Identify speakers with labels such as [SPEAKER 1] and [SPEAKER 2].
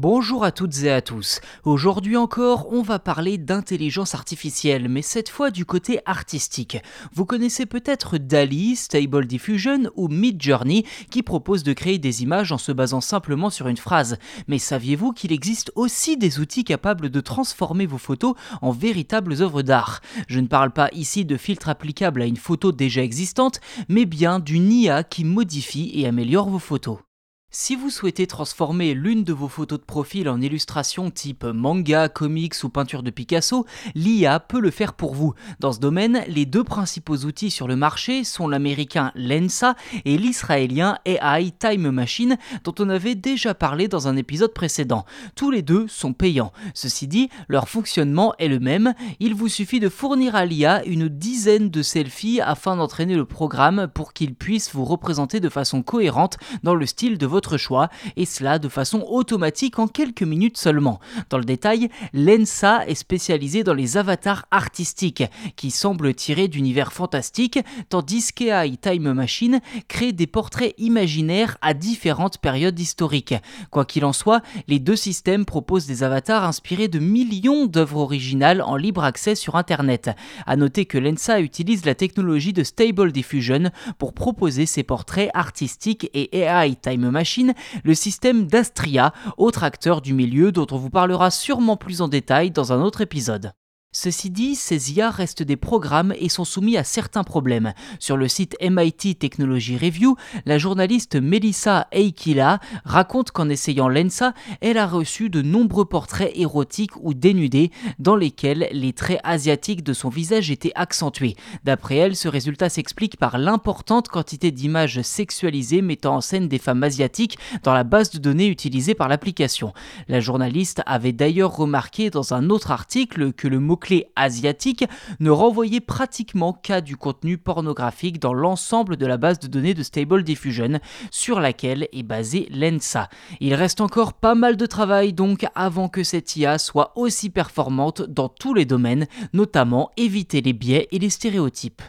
[SPEAKER 1] Bonjour à toutes et à tous. Aujourd'hui encore, on va parler d'intelligence artificielle, mais cette fois du côté artistique. Vous connaissez peut-être DALI, Stable Diffusion ou Midjourney qui proposent de créer des images en se basant simplement sur une phrase. Mais saviez-vous qu'il existe aussi des outils capables de transformer vos photos en véritables œuvres d'art? Je ne parle pas ici de filtres applicables à une photo déjà existante, mais bien d'une IA qui modifie et améliore vos photos. Si vous souhaitez transformer l'une de vos photos de profil en illustration type manga, comics ou peinture de Picasso, l'IA peut le faire pour vous. Dans ce domaine, les deux principaux outils sur le marché sont l'américain Lensa et l'israélien AI Time Machine dont on avait déjà parlé dans un épisode précédent. Tous les deux sont payants. Ceci dit, leur fonctionnement est le même. Il vous suffit de fournir à l'IA une dizaine de selfies afin d'entraîner le programme pour qu'il puisse vous représenter de façon cohérente dans le style de votre choix, et cela de façon automatique en quelques minutes seulement. Dans le détail, l'ENSA est spécialisé dans les avatars artistiques, qui semblent tirés d'univers fantastiques, tandis qu'AI Time Machine crée des portraits imaginaires à différentes périodes historiques. Quoi qu'il en soit, les deux systèmes proposent des avatars inspirés de millions d'œuvres originales en libre accès sur Internet. A noter que l'ENSA utilise la technologie de Stable Diffusion pour proposer ses portraits artistiques et AI Time Machine le système d'Astria, autre acteur du milieu dont on vous parlera sûrement plus en détail dans un autre épisode. Ceci dit, ces IA restent des programmes et sont soumis à certains problèmes. Sur le site MIT Technology Review, la journaliste Melissa Eikila raconte qu'en essayant Lensa, elle a reçu de nombreux portraits érotiques ou dénudés dans lesquels les traits asiatiques de son visage étaient accentués. D'après elle, ce résultat s'explique par l'importante quantité d'images sexualisées mettant en scène des femmes asiatiques dans la base de données utilisée par l'application. La journaliste avait d'ailleurs remarqué dans un autre article que le mot clé asiatique ne renvoyait pratiquement qu'à du contenu pornographique dans l'ensemble de la base de données de Stable Diffusion sur laquelle est basée l'ENSA. Il reste encore pas mal de travail donc avant que cette IA soit aussi performante dans tous les domaines, notamment éviter les biais et les stéréotypes.